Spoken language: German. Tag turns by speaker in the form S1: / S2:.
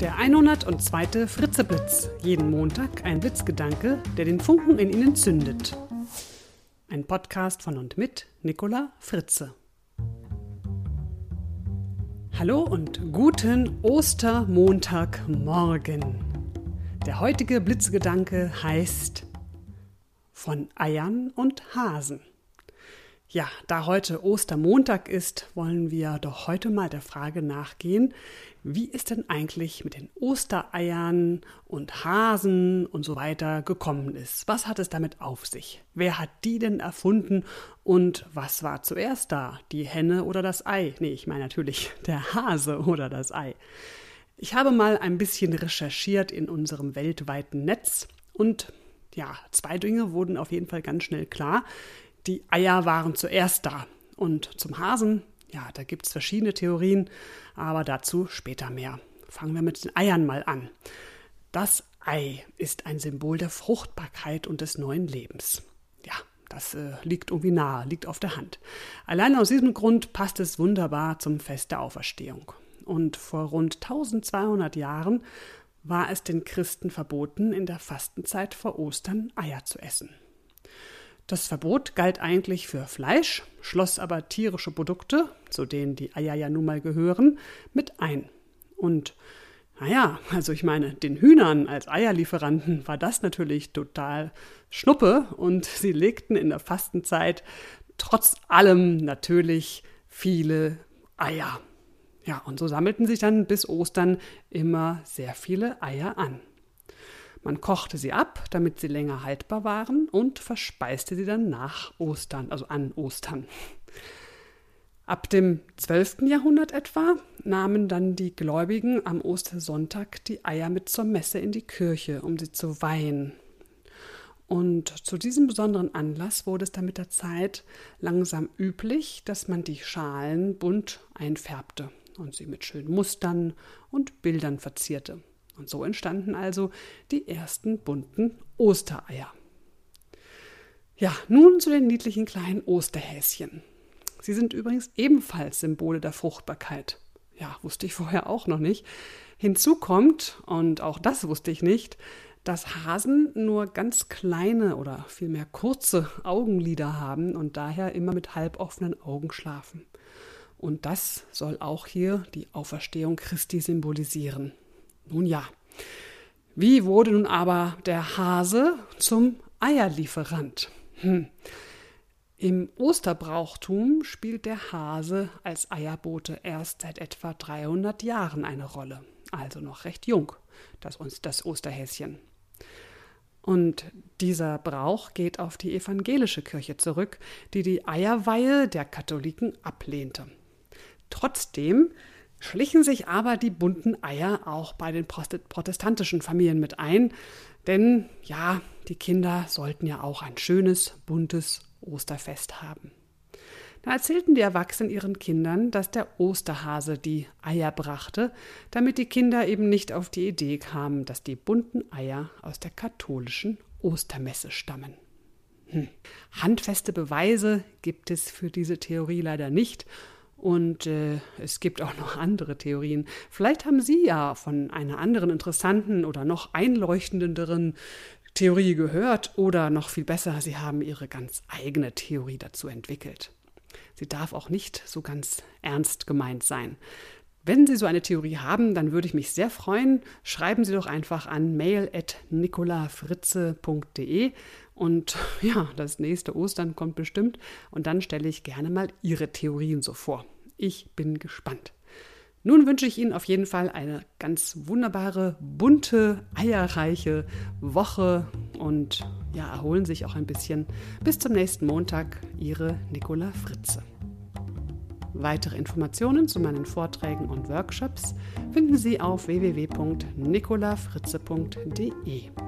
S1: Der 102. Fritzeblitz. Jeden Montag ein Blitzgedanke, der den Funken in Ihnen zündet. Ein Podcast von und mit Nicola Fritze. Hallo und guten Ostermontagmorgen. Der heutige Blitzgedanke heißt von Eiern und Hasen. Ja, da heute Ostermontag ist, wollen wir doch heute mal der Frage nachgehen, wie es denn eigentlich mit den Ostereiern und Hasen und so weiter gekommen ist. Was hat es damit auf sich? Wer hat die denn erfunden und was war zuerst da? Die Henne oder das Ei? Nee, ich meine natürlich der Hase oder das Ei. Ich habe mal ein bisschen recherchiert in unserem weltweiten Netz und ja, zwei Dinge wurden auf jeden Fall ganz schnell klar die Eier waren zuerst da. Und zum Hasen, ja, da gibt es verschiedene Theorien, aber dazu später mehr. Fangen wir mit den Eiern mal an. Das Ei ist ein Symbol der Fruchtbarkeit und des neuen Lebens. Ja, das äh, liegt irgendwie nahe, liegt auf der Hand. Allein aus diesem Grund passt es wunderbar zum Fest der Auferstehung. Und vor rund 1200 Jahren war es den Christen verboten, in der Fastenzeit vor Ostern Eier zu essen. Das Verbot galt eigentlich für Fleisch, schloss aber tierische Produkte, zu denen die Eier ja nun mal gehören, mit ein. Und naja, also ich meine, den Hühnern als Eierlieferanten war das natürlich total Schnuppe und sie legten in der Fastenzeit trotz allem natürlich viele Eier. Ja, und so sammelten sich dann bis Ostern immer sehr viele Eier an. Man kochte sie ab, damit sie länger haltbar waren und verspeiste sie dann nach Ostern, also an Ostern. Ab dem 12. Jahrhundert etwa nahmen dann die Gläubigen am Ostersonntag die Eier mit zur Messe in die Kirche, um sie zu weihen. Und zu diesem besonderen Anlass wurde es dann mit der Zeit langsam üblich, dass man die Schalen bunt einfärbte und sie mit schönen Mustern und Bildern verzierte. Und so entstanden also die ersten bunten Ostereier. Ja, nun zu den niedlichen kleinen Osterhäschen. Sie sind übrigens ebenfalls Symbole der Fruchtbarkeit. Ja, wusste ich vorher auch noch nicht. Hinzu kommt, und auch das wusste ich nicht, dass Hasen nur ganz kleine oder vielmehr kurze Augenlider haben und daher immer mit halboffenen Augen schlafen. Und das soll auch hier die Auferstehung Christi symbolisieren. Nun ja, wie wurde nun aber der Hase zum Eierlieferant? Hm. Im Osterbrauchtum spielt der Hase als Eierbote erst seit etwa 300 Jahren eine Rolle, also noch recht jung, das, das Osterhäschen. Und dieser Brauch geht auf die evangelische Kirche zurück, die die Eierweihe der Katholiken ablehnte. Trotzdem schlichen sich aber die bunten Eier auch bei den protestantischen Familien mit ein, denn ja, die Kinder sollten ja auch ein schönes, buntes Osterfest haben. Da erzählten die Erwachsenen ihren Kindern, dass der Osterhase die Eier brachte, damit die Kinder eben nicht auf die Idee kamen, dass die bunten Eier aus der katholischen Ostermesse stammen. Hm. Handfeste Beweise gibt es für diese Theorie leider nicht und äh, es gibt auch noch andere Theorien. Vielleicht haben Sie ja von einer anderen interessanten oder noch einleuchtenderen Theorie gehört oder noch viel besser, Sie haben Ihre ganz eigene Theorie dazu entwickelt. Sie darf auch nicht so ganz ernst gemeint sein. Wenn Sie so eine Theorie haben, dann würde ich mich sehr freuen. Schreiben Sie doch einfach an mail.nicolafritze.de und ja, das nächste Ostern kommt bestimmt und dann stelle ich gerne mal Ihre Theorien so vor. Ich bin gespannt. Nun wünsche ich Ihnen auf jeden Fall eine ganz wunderbare, bunte, eierreiche Woche und ja, erholen sich auch ein bisschen. Bis zum nächsten Montag, Ihre Nicola Fritze. Weitere Informationen zu meinen Vorträgen und Workshops finden Sie auf www.nicolafritze.de.